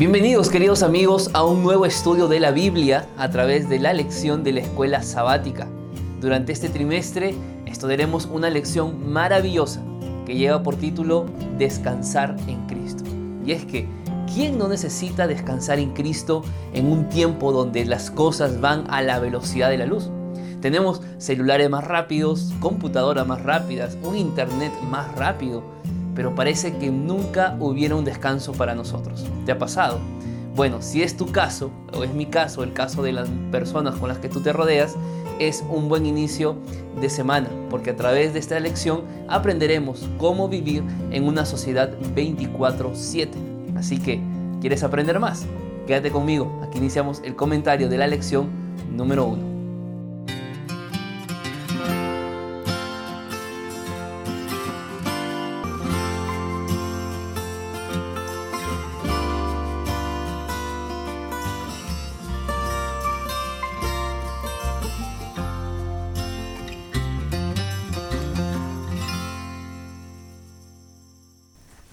Bienvenidos queridos amigos a un nuevo estudio de la Biblia a través de la lección de la escuela sabática. Durante este trimestre estudiaremos una lección maravillosa que lleva por título Descansar en Cristo. Y es que, ¿quién no necesita descansar en Cristo en un tiempo donde las cosas van a la velocidad de la luz? Tenemos celulares más rápidos, computadoras más rápidas, un internet más rápido pero parece que nunca hubiera un descanso para nosotros. ¿Te ha pasado? Bueno, si es tu caso, o es mi caso, el caso de las personas con las que tú te rodeas, es un buen inicio de semana, porque a través de esta lección aprenderemos cómo vivir en una sociedad 24/7. Así que, ¿quieres aprender más? Quédate conmigo, aquí iniciamos el comentario de la lección número 1.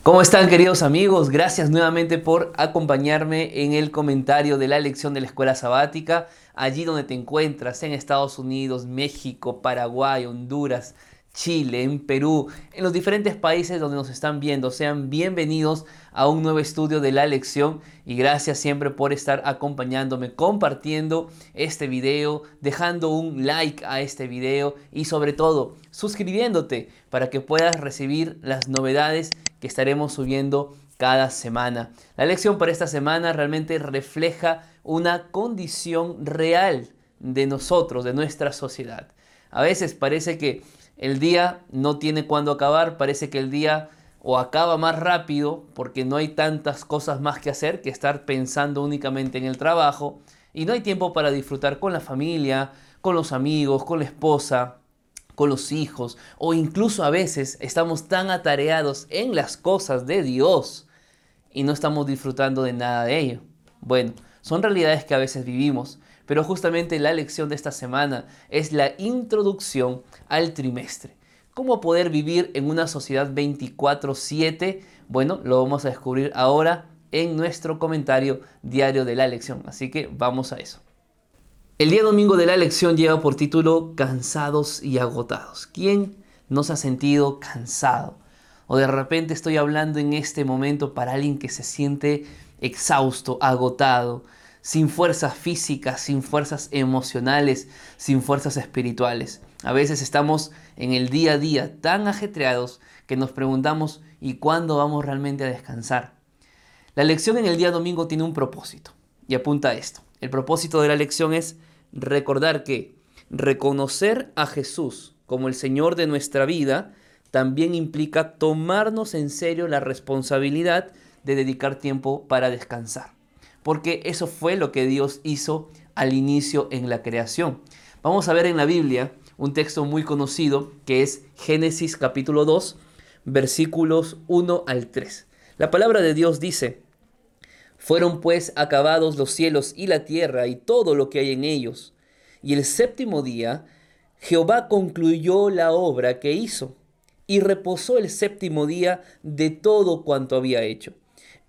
¿Cómo están queridos amigos? Gracias nuevamente por acompañarme en el comentario de la lección de la escuela sabática, allí donde te encuentras, en Estados Unidos, México, Paraguay, Honduras, Chile, en Perú, en los diferentes países donde nos están viendo. Sean bienvenidos a un nuevo estudio de la lección y gracias siempre por estar acompañándome, compartiendo este video, dejando un like a este video y sobre todo suscribiéndote para que puedas recibir las novedades que estaremos subiendo cada semana. La lección para esta semana realmente refleja una condición real de nosotros, de nuestra sociedad. A veces parece que el día no tiene cuándo acabar, parece que el día o acaba más rápido porque no hay tantas cosas más que hacer que estar pensando únicamente en el trabajo y no hay tiempo para disfrutar con la familia, con los amigos, con la esposa, con los hijos o incluso a veces estamos tan atareados en las cosas de Dios y no estamos disfrutando de nada de ello. Bueno, son realidades que a veces vivimos, pero justamente la lección de esta semana es la introducción al trimestre. ¿Cómo poder vivir en una sociedad 24/7? Bueno, lo vamos a descubrir ahora en nuestro comentario diario de la lección, así que vamos a eso. El día domingo de la lección lleva por título Cansados y agotados. ¿Quién no se ha sentido cansado? O de repente estoy hablando en este momento para alguien que se siente exhausto, agotado, sin fuerzas físicas, sin fuerzas emocionales, sin fuerzas espirituales. A veces estamos en el día a día tan ajetreados que nos preguntamos ¿y cuándo vamos realmente a descansar? La lección en el día domingo tiene un propósito y apunta a esto. El propósito de la lección es recordar que reconocer a Jesús como el Señor de nuestra vida también implica tomarnos en serio la responsabilidad de dedicar tiempo para descansar. Porque eso fue lo que Dios hizo al inicio en la creación. Vamos a ver en la Biblia un texto muy conocido que es Génesis capítulo 2, versículos 1 al 3. La palabra de Dios dice, fueron pues acabados los cielos y la tierra y todo lo que hay en ellos. Y el séptimo día Jehová concluyó la obra que hizo y reposó el séptimo día de todo cuanto había hecho.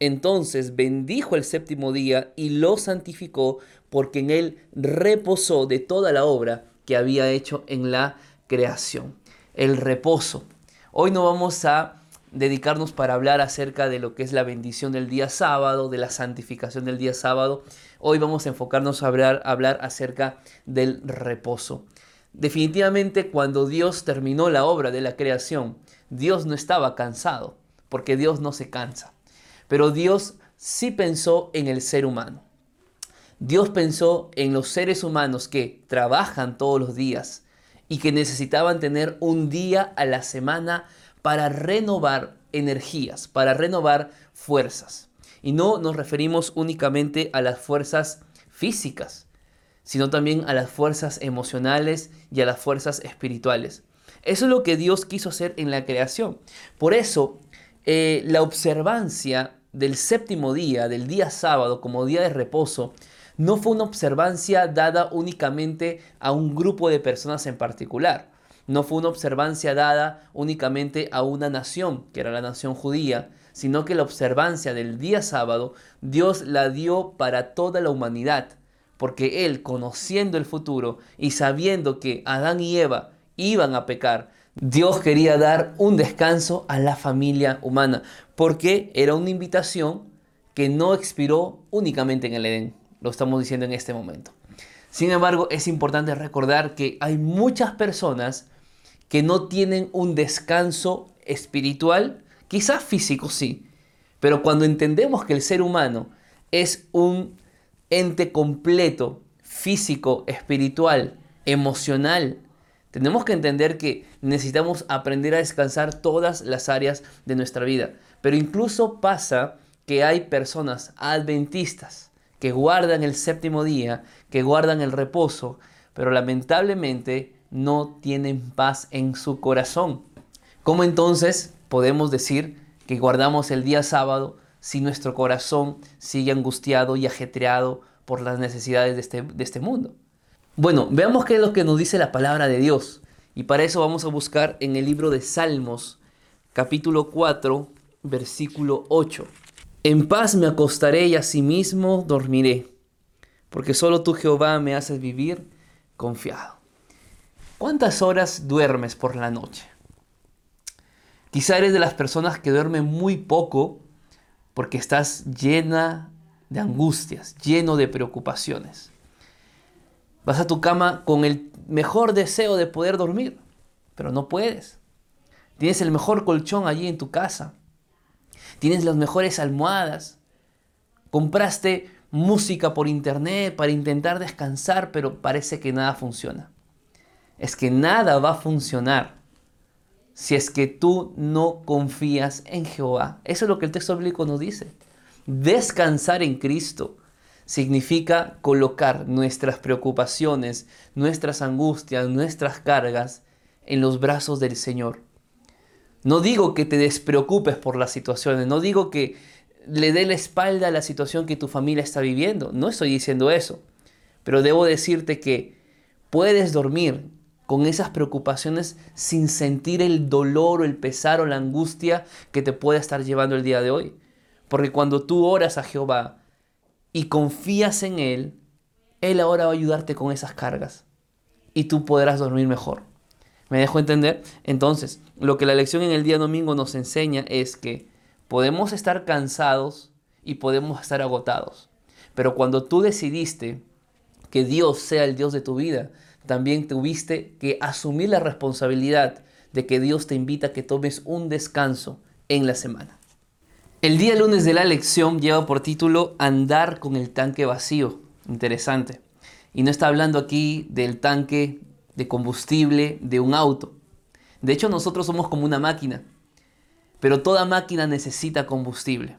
Entonces bendijo el séptimo día y lo santificó porque en él reposó de toda la obra que había hecho en la creación. El reposo. Hoy no vamos a dedicarnos para hablar acerca de lo que es la bendición del día sábado, de la santificación del día sábado. Hoy vamos a enfocarnos a hablar, hablar acerca del reposo. Definitivamente cuando Dios terminó la obra de la creación, Dios no estaba cansado, porque Dios no se cansa. Pero Dios sí pensó en el ser humano. Dios pensó en los seres humanos que trabajan todos los días y que necesitaban tener un día a la semana para renovar energías, para renovar fuerzas. Y no nos referimos únicamente a las fuerzas físicas, sino también a las fuerzas emocionales y a las fuerzas espirituales. Eso es lo que Dios quiso hacer en la creación. Por eso, eh, la observancia del séptimo día, del día sábado como día de reposo, no fue una observancia dada únicamente a un grupo de personas en particular no fue una observancia dada únicamente a una nación, que era la nación judía, sino que la observancia del día sábado Dios la dio para toda la humanidad, porque Él, conociendo el futuro y sabiendo que Adán y Eva iban a pecar, Dios quería dar un descanso a la familia humana, porque era una invitación que no expiró únicamente en el Edén, lo estamos diciendo en este momento. Sin embargo, es importante recordar que hay muchas personas que no tienen un descanso espiritual, quizás físico sí, pero cuando entendemos que el ser humano es un ente completo, físico, espiritual, emocional, tenemos que entender que necesitamos aprender a descansar todas las áreas de nuestra vida. Pero incluso pasa que hay personas adventistas que guardan el séptimo día, que guardan el reposo, pero lamentablemente no tienen paz en su corazón. ¿Cómo entonces podemos decir que guardamos el día sábado si nuestro corazón sigue angustiado y ajetreado por las necesidades de este, de este mundo? Bueno, veamos qué es lo que nos dice la palabra de Dios. Y para eso vamos a buscar en el libro de Salmos, capítulo 4, versículo 8. En paz me acostaré y asimismo dormiré, porque solo tú Jehová me haces vivir confiado. ¿Cuántas horas duermes por la noche? Quizá eres de las personas que duermen muy poco porque estás llena de angustias, lleno de preocupaciones. Vas a tu cama con el mejor deseo de poder dormir, pero no puedes. Tienes el mejor colchón allí en tu casa. Tienes las mejores almohadas. Compraste música por internet para intentar descansar, pero parece que nada funciona. Es que nada va a funcionar si es que tú no confías en Jehová. Eso es lo que el texto bíblico nos dice. Descansar en Cristo significa colocar nuestras preocupaciones, nuestras angustias, nuestras cargas en los brazos del Señor. No digo que te despreocupes por las situaciones, no digo que le dé la espalda a la situación que tu familia está viviendo, no estoy diciendo eso, pero debo decirte que puedes dormir con esas preocupaciones sin sentir el dolor o el pesar o la angustia que te puede estar llevando el día de hoy. Porque cuando tú oras a Jehová, y confías en Él, Él ahora va a ayudarte con esas cargas y tú podrás dormir mejor. ¿Me dejo entender? Entonces, lo que la lección en el día domingo nos enseña es que podemos estar cansados y podemos estar agotados. Pero cuando tú decidiste que Dios sea el Dios de tu vida, también tuviste que asumir la responsabilidad de que Dios te invita a que tomes un descanso en la semana. El día lunes de la lección lleva por título Andar con el tanque vacío. Interesante. Y no está hablando aquí del tanque de combustible de un auto. De hecho, nosotros somos como una máquina. Pero toda máquina necesita combustible.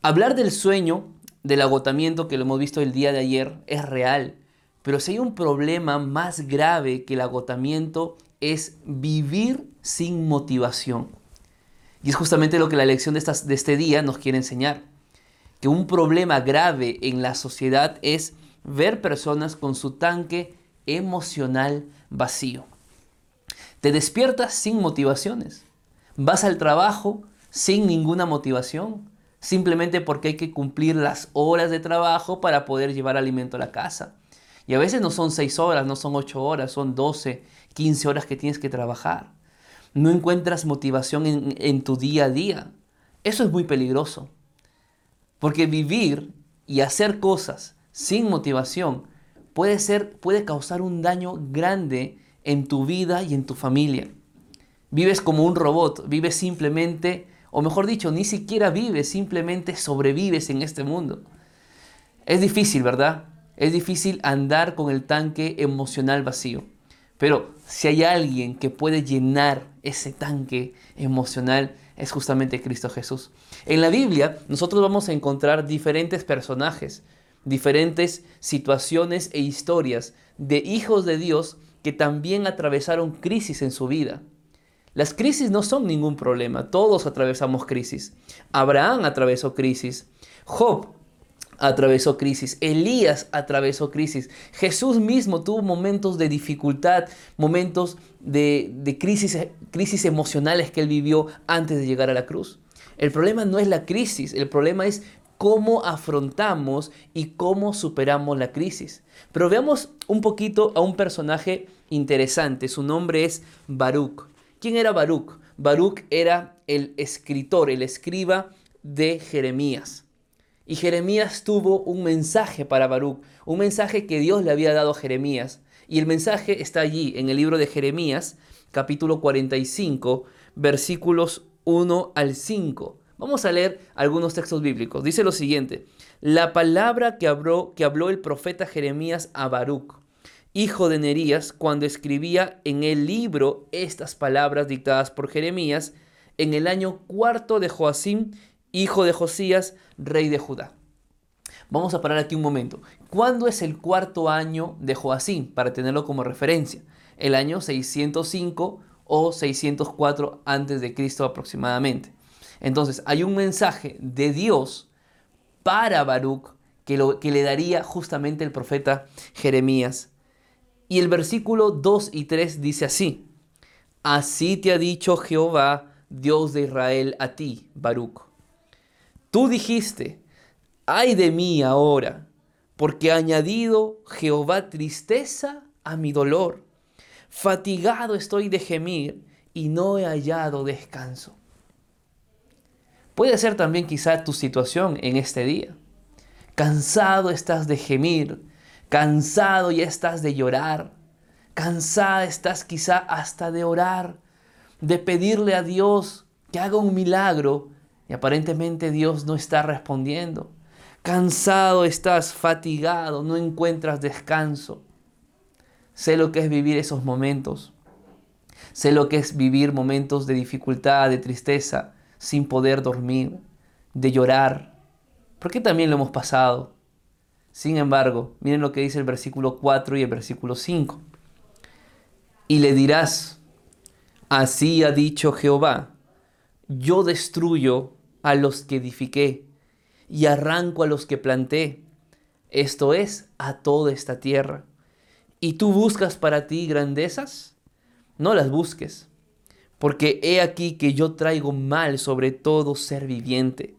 Hablar del sueño, del agotamiento que lo hemos visto el día de ayer, es real. Pero si hay un problema más grave que el agotamiento, es vivir sin motivación. Y es justamente lo que la lección de, de este día nos quiere enseñar. Que un problema grave en la sociedad es ver personas con su tanque emocional vacío. Te despiertas sin motivaciones. Vas al trabajo sin ninguna motivación, simplemente porque hay que cumplir las horas de trabajo para poder llevar alimento a la casa. Y a veces no son seis horas, no son ocho horas, son 12, 15 horas que tienes que trabajar no encuentras motivación en, tu día a día. Eso es muy peligroso. Porque vivir y hacer cosas sin motivación puede, ser, puede causar un daño grande en tu vida y en tu familia. Vives como un robot, vives simplemente, o mejor dicho, ni siquiera vives, simplemente sobrevives en este mundo. Es difícil, ¿verdad? Es difícil andar con el tanque emocional vacío. Pero si hay alguien que puede llenar ese tanque emocional, es justamente Cristo Jesús. En la Biblia nosotros vamos a encontrar diferentes personajes, diferentes situaciones e historias de hijos de Dios que también atravesaron crisis en su vida. Las crisis no son ningún problema, todos atravesamos crisis. Abraham atravesó crisis, Job atravesó crisis, Elías atravesó crisis, Jesús mismo tuvo momentos de dificultad, momentos de, crisis, crisis emocionales que él vivió antes de llegar a la cruz. El problema no es la crisis, el problema es cómo afrontamos y cómo superamos la crisis. Pero veamos un poquito a un personaje interesante. Su nombre es Baruch. ¿Quién era Baruch? Baruch era el escritor, el escriba de Jeremías. Y Jeremías tuvo un mensaje para Baruch, un mensaje que Dios le había dado a Jeremías. Y el mensaje está allí en el libro de Jeremías, capítulo 45, versículos 1 al 5. Vamos a leer algunos textos bíblicos. Dice lo siguiente, la palabra que habló, el profeta Jeremías a Baruch, hijo de Nerías, cuando escribía en el libro estas palabras dictadas por Jeremías en el año cuarto de Joacim, hijo de Josías, rey de Judá. Vamos a parar aquí un momento. ¿Cuándo es el cuarto año de Joacim? Para tenerlo como referencia. El año 605 o 604 antes de Cristo aproximadamente. Entonces, hay un mensaje de Dios para Baruch que, lo, que le daría justamente el profeta Jeremías. Y el versículo 2 y 3 dice así, Así te ha dicho Jehová, Dios de Israel, a ti, Baruch. Tú dijiste, ay de mí ahora, porque ha añadido Jehová tristeza a mi dolor. Fatigado estoy de gemir y no he hallado descanso. Puede ser también quizá tu situación en este día. Cansado estás de gemir, cansado ya estás de llorar, cansada estás quizá hasta de orar, de pedirle a Dios que haga un milagro y aparentemente Dios no está respondiendo. Cansado estás, fatigado, no encuentras descanso. Sé lo que es vivir esos momentos. Sé lo que es vivir momentos de dificultad, de tristeza, sin poder dormir, de llorar, porque también lo hemos pasado. Sin embargo, miren lo que dice el versículo 4 y el versículo 5. Y le dirás, así ha dicho Jehová, yo destruyo a los que edifiqué y arranco a los que planté, esto es, a toda esta tierra. ¿Y tú buscas para ti grandezas? No las busques porque he aquí que yo traigo mal sobre todo ser viviente,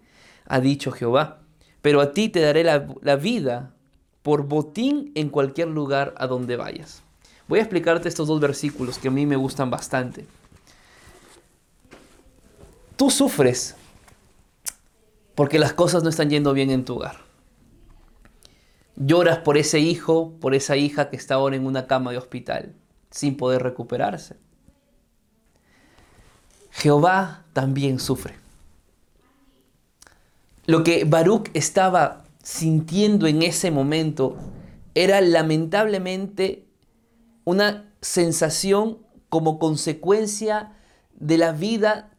ha dicho Jehová. Pero a ti te daré la, la vida por botín en cualquier lugar a donde vayas. Voy a explicarte estos dos versículos que a mí me gustan bastante. Tú sufres porque las cosas no están yendo bien en tu hogar. Lloras por ese hijo, por esa hija que está ahora en una cama de hospital, sin poder recuperarse. Jehová también sufre. Lo que Baruch estaba sintiendo en ese momento era lamentablemente una sensación como consecuencia de la vida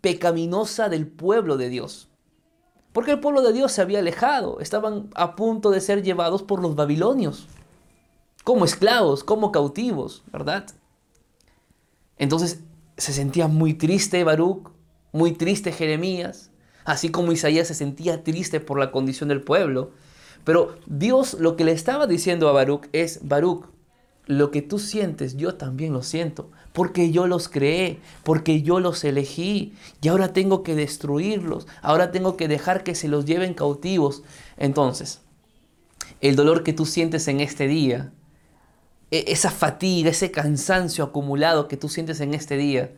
pecaminosa del pueblo de Dios. Porque el pueblo de Dios se había alejado, estaban a punto de ser llevados por los babilonios, como esclavos, como cautivos, ¿verdad? Entonces se sentía muy triste Baruch, muy triste Jeremías, así como Isaías se sentía triste por la condición del pueblo. Pero Dios lo que le estaba diciendo a Baruch es, Baruch, lo que tú sientes, yo también lo siento, porque yo los creé, porque yo los elegí, y ahora tengo que destruirlos, ahora tengo que dejar que se los lleven cautivos. Entonces, el dolor que tú sientes en este día e, esa fatiga, ese cansancio acumulado que tú sientes en este día,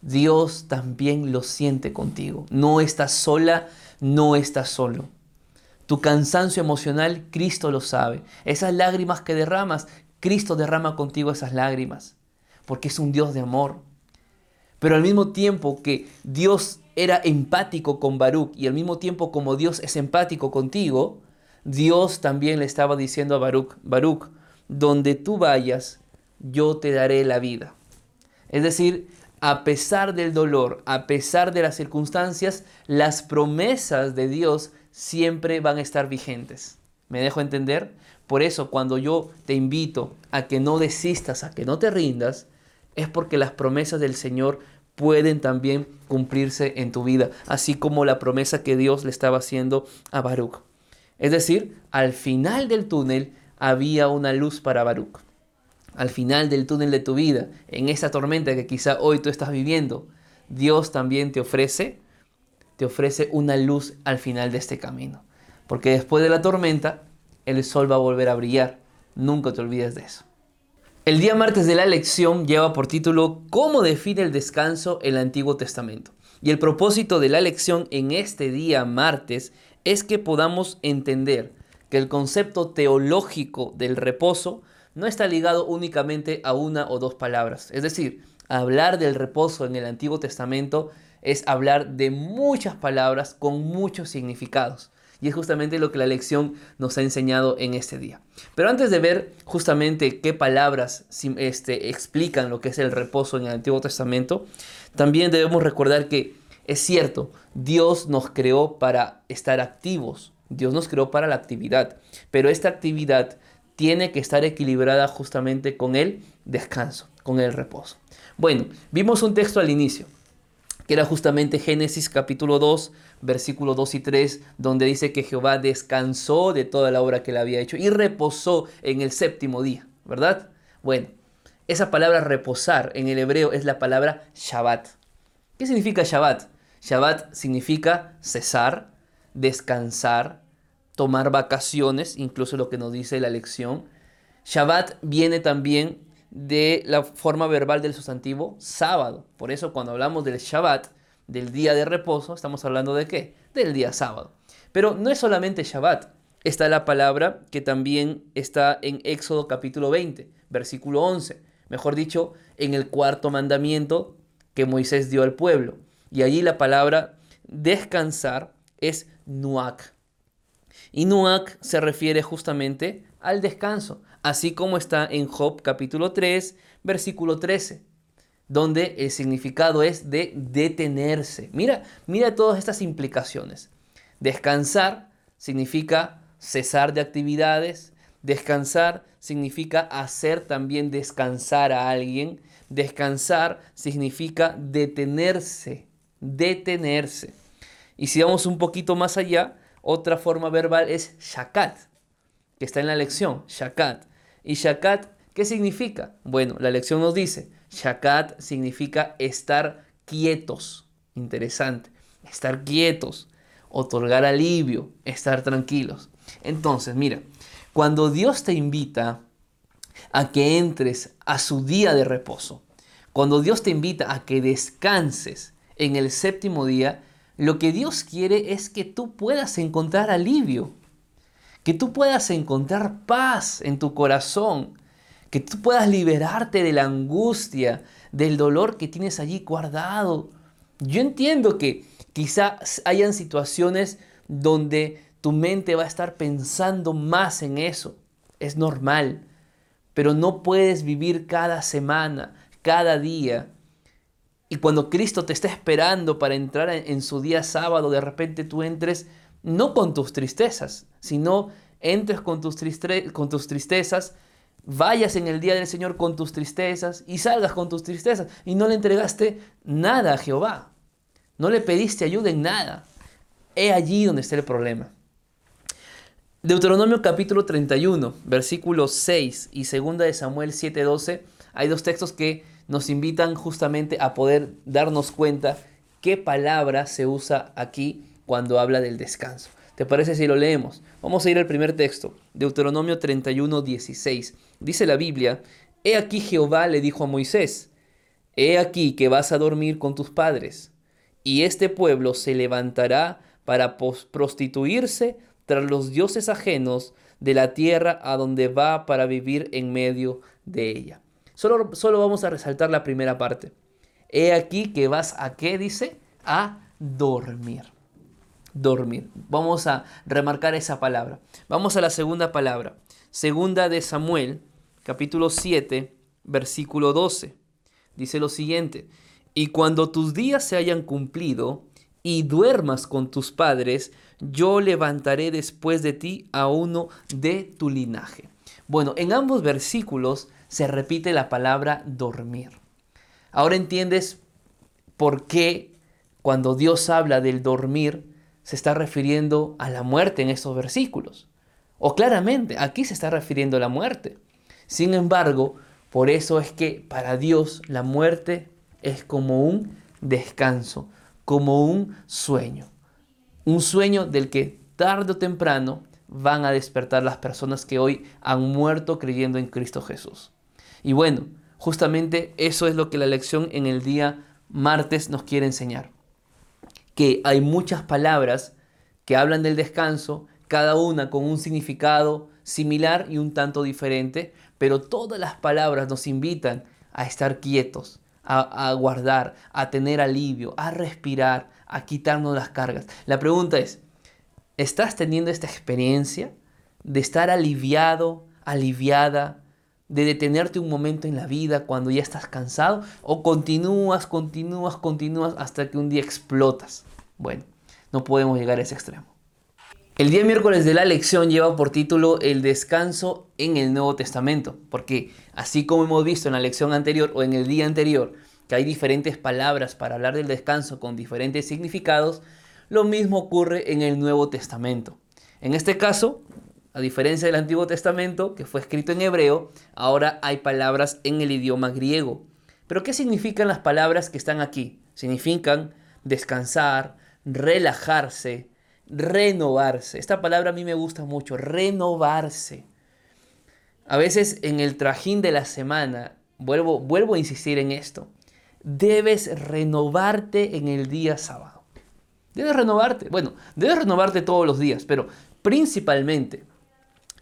Dios también lo siente contigo. No estás sola, no estás solo. Tu cansancio emocional, Cristo lo sabe. Esas lágrimas que derramas, Cristo derrama contigo esas lágrimas, porque es un Dios de amor. Pero al mismo tiempo que Dios era empático con Baruch y al mismo tiempo como Dios es empático contigo, Dios también le estaba diciendo a Baruch, Baruch, donde tú vayas, yo te daré la vida. Es decir, a pesar del dolor, a pesar de las circunstancias, las promesas de Dios siempre van a estar vigentes. ¿Me dejo entender? Por eso cuando yo te invito a que no desistas, a que no te rindas, es porque las promesas del Señor pueden también cumplirse en tu vida, así como la promesa que Dios le estaba haciendo a Baruch. Es decir, al final del túnel había una luz para Baruch. Al final del túnel de tu vida, en esa tormenta que quizá hoy tú estás viviendo, Dios también te ofrece, te ofrece una luz al final de este camino. Porque después de la tormenta, el sol va a volver a brillar. Nunca te olvides de eso. El día martes de la lección lleva por título ¿Cómo define el descanso el Antiguo Testamento? Y el propósito de la lección en este día martes es que podamos entender que el concepto teológico del reposo no está ligado únicamente a una o dos palabras. Es decir, hablar del reposo en el Antiguo Testamento es hablar de muchas palabras con muchos significados. Y es justamente lo que la lección nos ha enseñado en este día. Pero antes de ver justamente qué palabras este, explican lo que es el reposo en el Antiguo Testamento, también debemos recordar que es cierto, Dios nos creó para estar activos, Dios nos creó para la actividad, pero esta actividad tiene que estar equilibrada justamente con el descanso, con el reposo. Bueno, vimos un texto al inicio, que era justamente Génesis capítulo 2, versículos 2 y 3, donde dice que Jehová descansó de toda la obra que le había hecho y reposó en el séptimo día, ¿verdad? Bueno, esa palabra reposar en el hebreo es la palabra Shabbat. ¿Qué significa Shabbat? Shabbat significa cesar, descansar, tomar vacaciones, incluso lo que nos dice la lección. Shabbat viene también de la forma verbal del sustantivo sábado. Por eso cuando hablamos del Shabbat, del día de reposo, estamos hablando de qué? Del día sábado. Pero no es solamente Shabbat. Está la palabra que también está en Éxodo capítulo 20, versículo 11. Mejor dicho, en el cuarto mandamiento que Moisés dio al pueblo. Y allí la palabra descansar es nuak. Y nuak se refiere justamente al descanso, así como está en Job capítulo 3, versículo 13, donde el significado es de detenerse. Mira, mira todas estas implicaciones. Descansar significa cesar de actividades, descansar significa hacer también descansar a alguien, descansar significa detenerse, detenerse. Y si vamos un poquito más allá, otra forma verbal es shakat, que está en la lección, shakat. ¿Y shakat qué significa? Bueno, la lección nos dice, shakat significa estar quietos. Interesante, estar quietos, otorgar alivio, estar tranquilos. Entonces, mira, cuando Dios te invita a que entres a su día de reposo, cuando Dios te invita a que descanses en el séptimo día, lo que Dios quiere es que tú puedas encontrar alivio, que tú puedas encontrar paz en tu corazón, que tú puedas liberarte de la angustia, del dolor que tienes allí guardado. Yo entiendo que quizás hayan situaciones donde tu mente va a estar pensando más en eso. Es normal. Pero no puedes vivir cada semana, cada día. Y cuando Cristo te está esperando para entrar en, su día sábado, de repente tú entres no con tus tristezas, sino entres con tus, con tus tristezas vayas en el día del Señor con tus tristezas y salgas con tus tristezas y no le entregaste nada a Jehová. No le pediste ayuda en nada. He allí donde está el problema. Deuteronomio capítulo 31, versículos 6 y 2 de Samuel 7:12, hay dos textos que nos invitan justamente a poder darnos cuenta qué palabra se usa aquí cuando habla del descanso. ¿Te parece si lo leemos? Vamos a ir al primer texto, Deuteronomio 31, 16. Dice la Biblia, He aquí Jehová le dijo a Moisés, He aquí que vas a dormir con tus padres, y este pueblo se levantará para prostituirse tras los dioses ajenos de la tierra a donde va para vivir en medio de ella. Solo, solo vamos a resaltar la primera parte. He aquí que vas a qué dice? A dormir dormir. Vamos a remarcar esa palabra. Vamos a la segunda palabra. Segunda de Samuel, capítulo 7, versículo 12. Dice lo siguiente, y cuando tus días se hayan cumplido y duermas con tus padres, yo levantaré después de ti a uno de tu linaje. Bueno, en ambos versículos se repite la palabra dormir. Ahora entiendes por qué cuando Dios habla del dormir, se está refiriendo a la muerte en estos versículos. O claramente, aquí se está refiriendo a la muerte. Sin embargo, por eso es que para Dios la muerte es como un descanso, como un sueño. Un sueño del que tarde o temprano van a despertar las personas que hoy han muerto creyendo en Cristo Jesús. Y bueno, justamente eso es lo que la lección en el día martes nos quiere enseñar. Que hay muchas palabras que hablan del descanso, cada una con un significado similar y un tanto diferente, pero todas las palabras nos invitan a estar quietos, a, guardar, a tener alivio, a respirar, a quitarnos las cargas. La pregunta es, ¿Estás teniendo esta experiencia de estar aliviado, aliviada, de detenerte un momento en la vida cuando ya estás cansado? ¿O continúas, continúas, continúas hasta que un día explotas? Bueno, no podemos llegar a ese extremo. El día miércoles de la lección lleva por título El descanso en el Nuevo Testamento, porque así como hemos visto en la lección anterior o en el día anterior, que hay diferentes palabras para hablar del descanso con diferentes significados, lo mismo ocurre en el Nuevo Testamento. En este caso, a diferencia del Antiguo Testamento, que fue escrito en hebreo, ahora hay palabras en el idioma griego. Pero ¿qué significan las palabras que están aquí? Significan descansar, relajarse, renovarse. Esta palabra a mí me gusta mucho, renovarse. A veces en el trajín de la semana, vuelvo, vuelvo a insistir en esto, debes renovarte en el día sábado. Debes renovarte. Bueno, debes renovarte todos los días, pero principalmente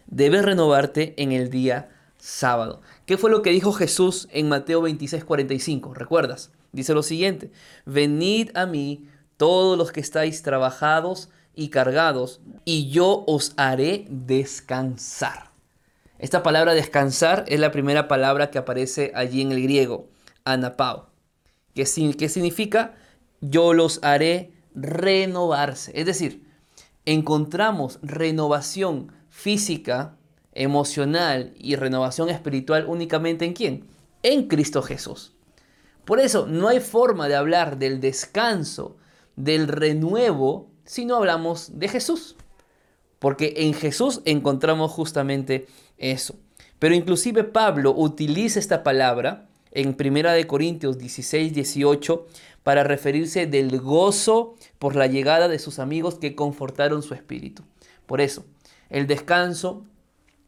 debes renovarte en el día sábado. ¿Qué fue lo que dijo Jesús en Mateo 26, 45? ¿Recuerdas? Dice lo siguiente, venid a mí todos los que estáis trabajados y cargados, y yo os haré descansar. Esta palabra descansar es la primera palabra que aparece allí en el griego, anapao, que, significa yo los haré renovarse. Es decir, encontramos renovación física, emocional y renovación espiritual únicamente en quién? En Cristo Jesús. Por eso no hay forma de hablar del descanso, del renuevo, si no hablamos de Jesús. Porque en Jesús encontramos justamente eso. Pero inclusive Pablo utiliza esta palabra en 1 Corintios 16, 18 para referirse del gozo por la llegada de sus amigos que confortaron su espíritu. Por eso, el descanso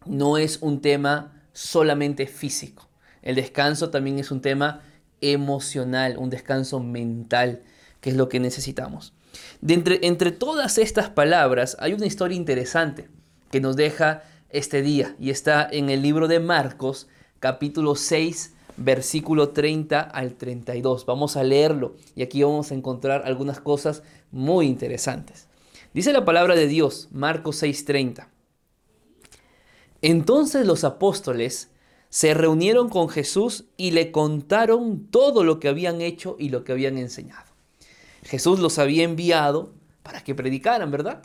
no es un tema solamente físico. El descanso también es un tema emocional, un descanso mental, que es lo que necesitamos. Entre todas estas palabras hay una historia interesante que nos deja este día y está en el libro de Marcos, capítulo 6, versículo 30 al 32. Vamos a leerlo y aquí vamos a encontrar algunas cosas muy interesantes. Dice la palabra de Dios, Marcos 6:30. Entonces los apóstoles se reunieron con Jesús y le contaron todo lo que habían hecho y lo que habían enseñado. Jesús los había enviado para que predicaran, ¿verdad?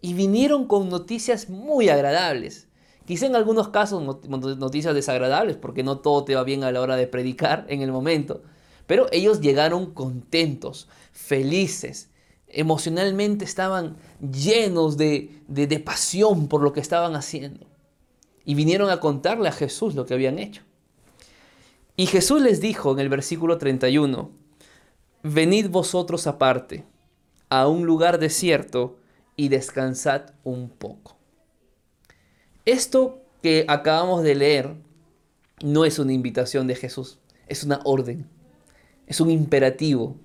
Y vinieron con noticias muy agradables Quizá en algunos casos noticias desagradables, porque no todo te va bien a la hora de predicar en el momento. Pero ellos llegaron contentos, felices, emocionalmente estaban llenos de, de, pasión por lo que estaban haciendo. Y vinieron a contarle a Jesús lo que habían hecho. Y Jesús les dijo en el versículo 31, venid vosotros aparte a un lugar desierto y descansad un poco. Esto que acabamos de leer no es una invitación de Jesús, es una orden, es un imperativo.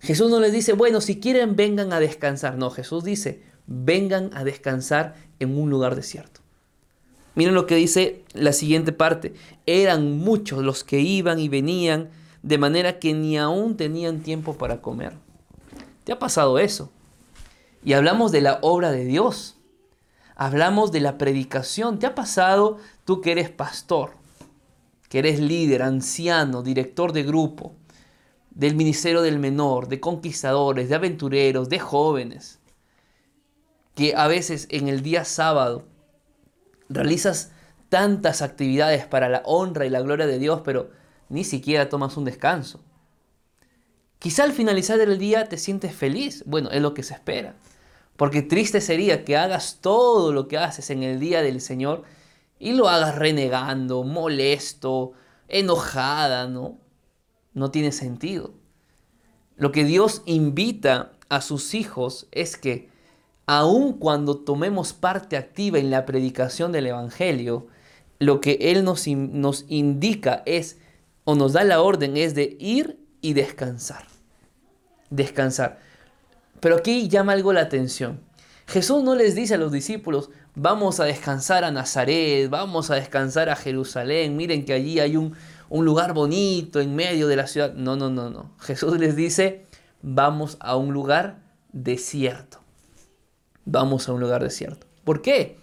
Jesús no les dice, bueno, si quieren vengan a descansar. No, Jesús dice, vengan a descansar en un lugar desierto. Miren lo que dice la siguiente parte. Eran muchos los que iban y venían, de manera que ni aún tenían tiempo para comer. ¿Te ha pasado eso? Y hablamos de la obra de Dios hablamos de la predicación. ¿Te ha pasado tú que eres pastor, que eres líder, anciano, director de grupo, del ministerio del menor, de conquistadores, de aventureros, de jóvenes, que a veces en el día sábado realizas tantas actividades para la honra y la gloria de Dios, pero ni siquiera tomas un descanso? Quizá al finalizar el día te sientes feliz. Bueno, es lo que se espera. Porque triste sería que hagas todo lo que haces en el día del Señor y lo hagas renegando, molesto, enojada, ¿no? No tiene sentido. Lo que Dios invita a sus hijos es que aun cuando tomemos parte activa en la predicación del Evangelio, lo que Él nos, nos indica es, o nos da la orden, es de ir y descansar. Descansar. Pero aquí llama algo la atención. Jesús no les dice a los discípulos, vamos a descansar a Nazaret, vamos a descansar a Jerusalén, miren que allí hay un, un lugar bonito en medio de la ciudad. No, no, no, no. Jesús les dice, vamos a un lugar desierto. Vamos a un lugar desierto. ¿Por qué?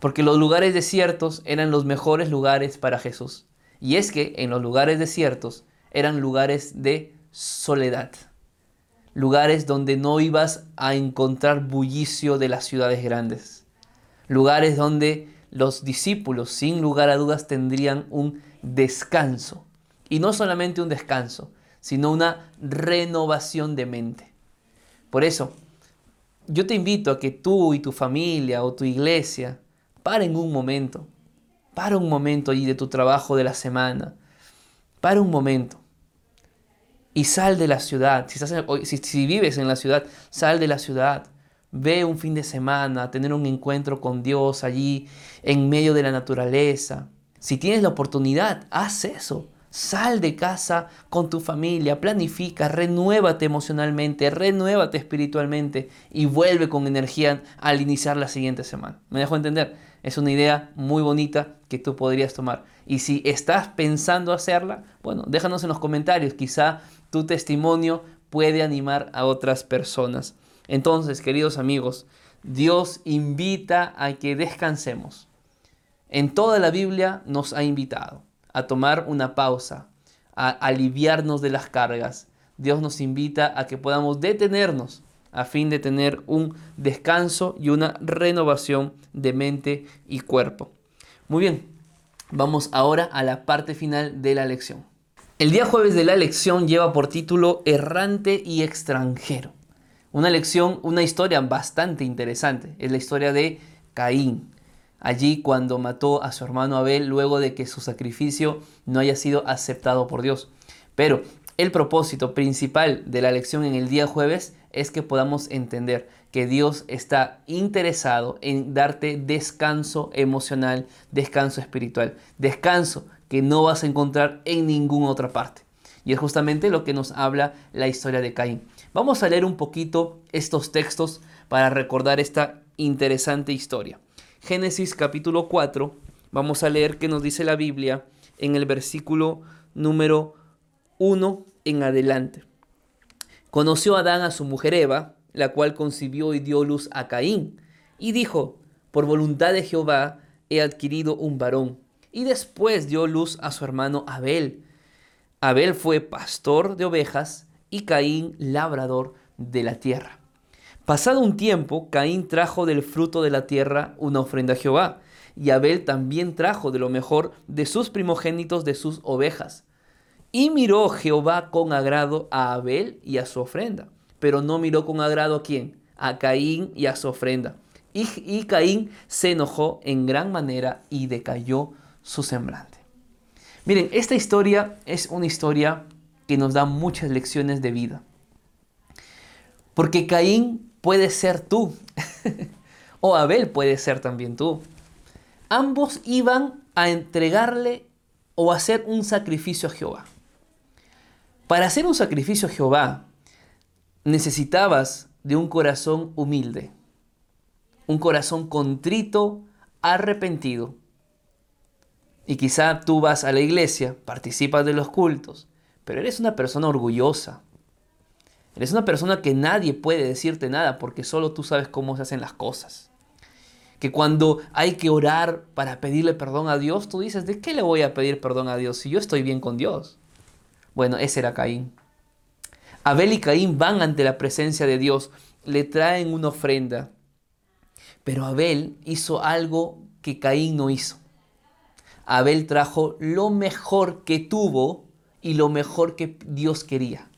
Porque los lugares desiertos eran los mejores lugares para Jesús. Y es que en los lugares desiertos eran lugares de soledad. Lugares donde no ibas a encontrar bullicio de las ciudades grandes. Lugares donde los discípulos, sin lugar a dudas, tendrían un descanso. Y no solamente un descanso, sino una renovación de mente. Por eso, yo te invito a que tú y tu familia o tu iglesia paren un momento. Para un momento allí de tu trabajo de la semana. Para un momento. Y sal de la ciudad. Si, vives en la ciudad, sal de la ciudad. Ve un fin de semana, tener un encuentro con Dios allí en medio de la naturaleza. Si tienes la oportunidad, haz eso. Sal de casa con tu familia, planifica, renuévate emocionalmente, renuévate espiritualmente y vuelve con energía al iniciar la siguiente semana. ¿Me dejo entender? Es una idea muy bonita que tú podrías tomar. Y si estás pensando hacerla, bueno, déjanos en los comentarios. Quizá tu testimonio puede animar a otras personas. Entonces, queridos amigos, Dios invita a que descansemos. En toda la Biblia nos ha invitado a tomar una pausa, a aliviarnos de las cargas. Dios nos invita a que podamos detenernos a fin de tener un descanso y una renovación de mente y cuerpo. Muy bien, vamos ahora a la parte final de la lección. El día jueves de la lección lleva por título Errante y extranjero. Una lección, una historia bastante interesante. Es la historia de Caín allí cuando mató a su hermano Abel luego de que su sacrificio no haya sido aceptado por Dios. Pero el propósito principal de la lección en el día jueves es que podamos entender que Dios está interesado en darte descanso emocional, descanso espiritual, descanso que no vas a encontrar en ninguna otra parte. Y es justamente lo que nos habla la historia de Caín. Vamos a leer un poquito estos textos para recordar esta interesante historia. Génesis capítulo 4, vamos a leer qué nos dice la Biblia en el versículo número 1 en adelante. Conoció Adán a su mujer Eva, la cual concibió y dio luz a Caín, y dijo, por voluntad de Jehová he adquirido un varón. Y después dio luz a su hermano Abel. Abel fue pastor de ovejas y Caín labrador de la tierra. Pasado un tiempo, Caín trajo del fruto de la tierra una ofrenda a Jehová, y Abel también trajo de lo mejor de sus primogénitos de sus ovejas. Y miró Jehová con agrado a Abel y a su ofrenda, pero no miró con agrado a quién, a Caín y a su ofrenda. Y, y Caín se enojó en gran manera y decayó su semblante. Miren, esta historia es una historia que nos da muchas lecciones de vida. Porque Caín puede ser tú. o Abel puede ser también tú. Ambos iban a entregarle o hacer un sacrificio a Jehová. Para hacer un sacrificio a Jehová necesitabas de un corazón humilde, un corazón contrito, arrepentido. Y quizá tú vas a la iglesia, participas de los cultos, pero eres una persona orgullosa, Eres una persona que nadie puede decirte nada porque solo tú sabes cómo se hacen las cosas. Que cuando hay que orar para pedirle perdón a Dios, tú dices, ¿de qué le voy a pedir perdón a Dios si yo estoy bien con Dios? Bueno, ese era Caín. Abel y Caín van ante la presencia de Dios, le traen una ofrenda. Pero Abel hizo algo que Caín no hizo. Abel trajo lo mejor que tuvo y lo mejor que Dios quería.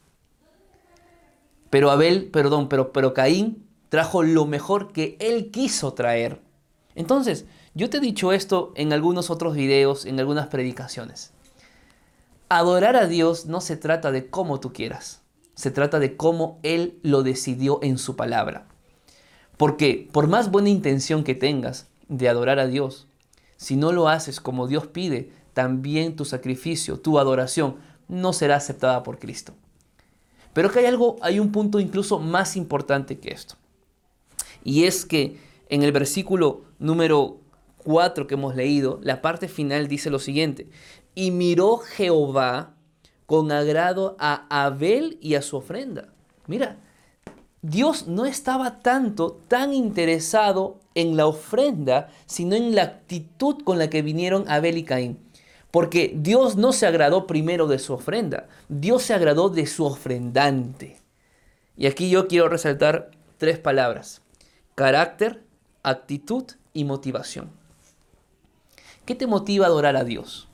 Pero Abel, perdón, pero, pero Caín trajo lo mejor que él quiso traer. Entonces, yo te he dicho esto en algunos otros videos, en algunas predicaciones. Adorar a Dios no se trata de cómo tú quieras. se trata de cómo Él lo decidió en su palabra. Porque por más buena intención que tengas de adorar a Dios, si no lo haces como Dios pide, también tu sacrificio, tu adoración, no será aceptada por Cristo. Pero que hay algo, hay un punto incluso más importante que esto. Y es que en el versículo número 4 que hemos leído, la parte final dice lo siguiente, y miró Jehová con agrado a Abel y a su ofrenda. Mira, Dios no estaba tanto, tan interesado en la ofrenda, sino en la actitud con la que vinieron Abel y Caín. Porque Dios no se agradó primero de su ofrenda, Dios se agradó de su ofrendante. Y aquí yo quiero resaltar tres palabras. Carácter, actitud y motivación. ¿Qué te motiva a adorar a Dios?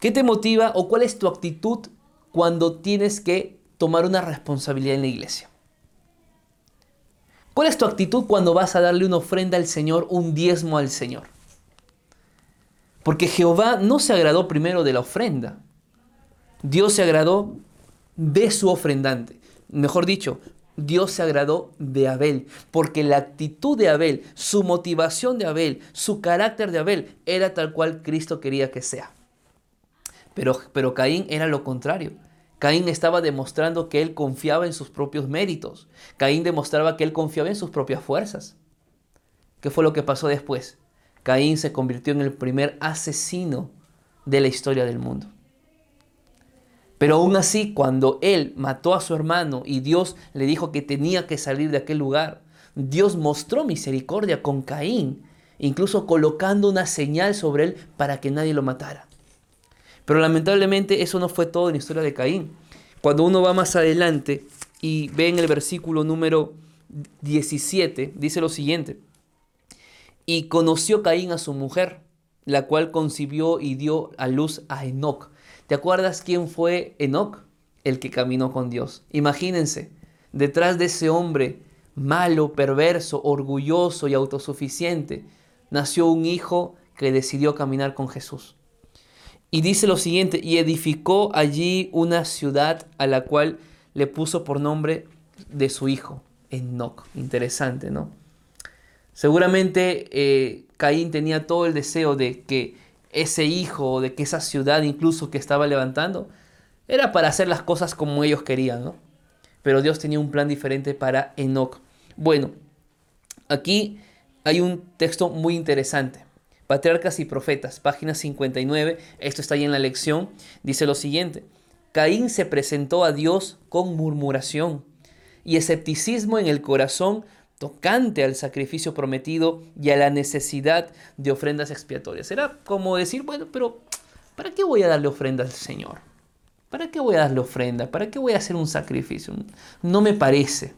¿Qué te motiva o cuál es tu actitud cuando tienes que tomar una responsabilidad en la iglesia? ¿Cuál es tu actitud cuando vas a darle una ofrenda al Señor, un diezmo al Señor? Porque Jehová no se agradó primero de la ofrenda. Dios se agradó de su ofrendante. Mejor dicho, Dios se agradó de Abel, porque la actitud de Abel, su motivación de Abel, su carácter de Abel era tal cual Cristo quería que sea. Pero, pero Caín era lo contrario. Caín estaba demostrando que él confiaba en sus propios méritos. Caín demostraba que él confiaba en sus propias fuerzas. ¿Qué fue lo que pasó después? Caín se convirtió en el primer asesino de la historia del mundo. Pero aún así, cuando él mató a su hermano y Dios le dijo que tenía que salir de aquel lugar, Dios mostró misericordia con Caín, incluso colocando una señal sobre él para que nadie lo matara. Pero lamentablemente eso no fue todo en la historia de Caín. Cuando uno va más adelante y ve en el versículo número 17, dice lo siguiente. Y conoció Caín a su mujer, la cual concibió y dio a luz a Enoch. ¿Te acuerdas quién fue Enoch? El que caminó con Dios. Imagínense, detrás de ese hombre malo, perverso, orgulloso y autosuficiente, nació un hijo que decidió caminar con Jesús. Y dice lo siguiente, y edificó allí una ciudad a la cual le puso por nombre de su hijo, Enoch. Interesante, ¿no? Seguramente eh, Caín tenía todo el deseo de que ese hijo, de que esa ciudad incluso que estaba levantando, era para hacer las cosas como ellos querían, ¿no? Pero Dios tenía un plan diferente para Enoch. Bueno, aquí hay un texto muy interesante. Patriarcas y Profetas, página 59, esto está ahí en la lección, dice lo siguiente, Caín se presentó a Dios con murmuración y escepticismo en el corazón tocante al sacrificio prometido y a la necesidad de ofrendas expiatorias. Era como decir, bueno, pero ¿para qué voy a darle ofrenda al Señor? ¿Para qué voy a darle ofrenda? ¿Para qué voy a hacer un sacrificio? No me parece.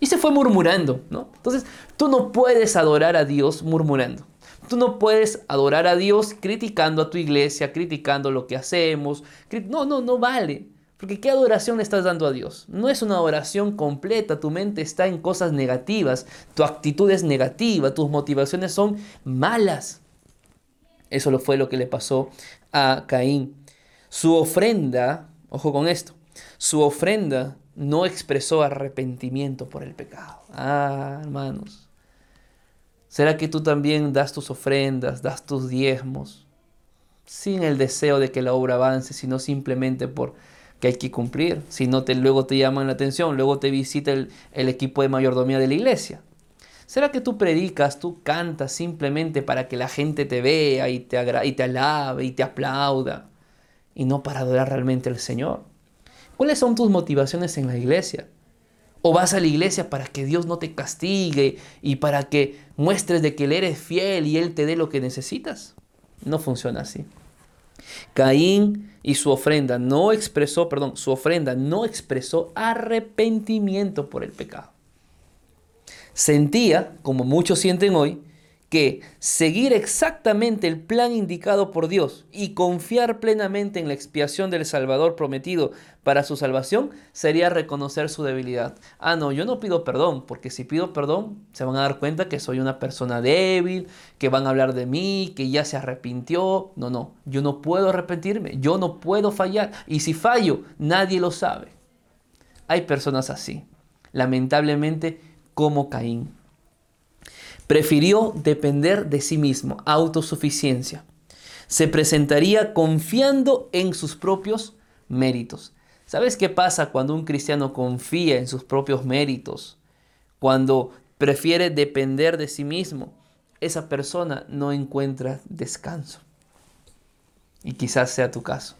Y se fue murmurando, ¿no? Entonces, tú no puedes adorar a Dios murmurando. Tú no puedes adorar a Dios criticando a tu iglesia, criticando lo que hacemos. No, no, no vale. Porque ¿qué adoración le estás dando a Dios? No es una adoración completa, tu mente está en cosas negativas, tu actitud es negativa, tus motivaciones son malas. Eso fue lo que le pasó a Caín. Su ofrenda, ojo con esto, su ofrenda no expresó arrepentimiento por el pecado. Ah, hermanos. ¿Será que tú también das tus ofrendas, das tus diezmos, sin el deseo de que la obra avance, sino simplemente por que hay que cumplir? Si no, te, luego te llaman la atención, luego te visita el, equipo de mayordomía de la iglesia. ¿Será que tú predicas, tú cantas simplemente para que la gente te vea y te, y te alabe y te aplauda y no para adorar realmente al Señor? ¿Cuáles son tus motivaciones en la iglesia? ¿O vas a la iglesia para que Dios no te castigue y para que muestres de que Él eres fiel y Él te dé lo que necesitas? No funciona así. Caín y su ofrenda no expresó, perdón, su ofrenda no expresó arrepentimiento por el pecado. Sentía, como muchos sienten hoy, que seguir exactamente el plan indicado por Dios y confiar plenamente en la expiación del Salvador prometido para su salvación sería reconocer su debilidad. Ah, no, yo no pido perdón, porque si pido perdón se van a dar cuenta que soy una persona débil, que van a hablar de mí, que ya se arrepintió. No, no, yo no puedo arrepentirme, yo no puedo fallar. Y si fallo, nadie lo sabe. hay personas así, lamentablemente como Caín. Prefirió depender de sí mismo, autosuficiencia. Se presentaría confiando en sus propios méritos. ¿Sabes qué pasa cuando un cristiano confía en sus propios méritos? Cuando prefiere depender de sí mismo, esa persona no encuentra descanso. Y quizás sea tu caso,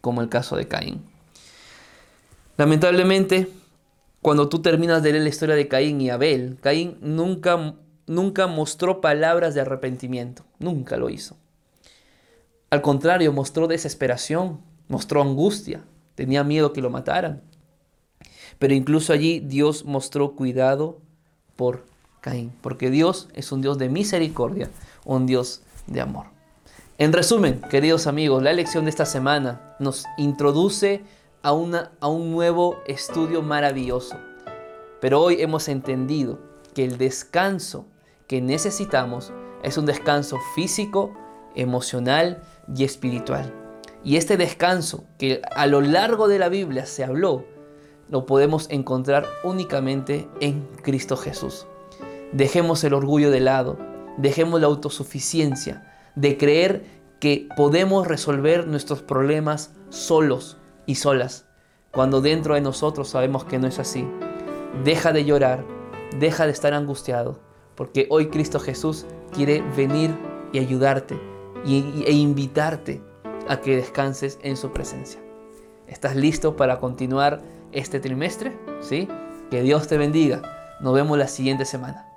como el caso de Caín. Lamentablemente, cuando tú terminas de leer la historia de Caín y Abel, Caín nunca, nunca mostró palabras de arrepentimiento, nunca lo hizo. Al contrario, mostró desesperación, mostró angustia, tenía miedo que lo mataran. Pero incluso allí Dios mostró cuidado por Caín, porque Dios es un Dios de misericordia, un Dios de amor. En resumen, queridos amigos, la lección de esta semana nos introduce a, una, a un nuevo estudio maravilloso. Pero hoy hemos entendido que el descanso que necesitamos es un descanso físico, emocional y espiritual. Y este descanso que a lo largo de la Biblia se habló, lo podemos encontrar únicamente en Cristo Jesús. Dejemos el orgullo de lado, dejemos la autosuficiencia, de creer que podemos resolver nuestros problemas solos y solas, cuando dentro de nosotros sabemos que no es así. Deja de llorar, deja de estar angustiado, porque hoy Cristo Jesús quiere venir y ayudarte e invitarte a que descanses en su presencia. ¿Estás listo para continuar este trimestre? ¿Sí? Que Dios te bendiga. Nos vemos la siguiente semana.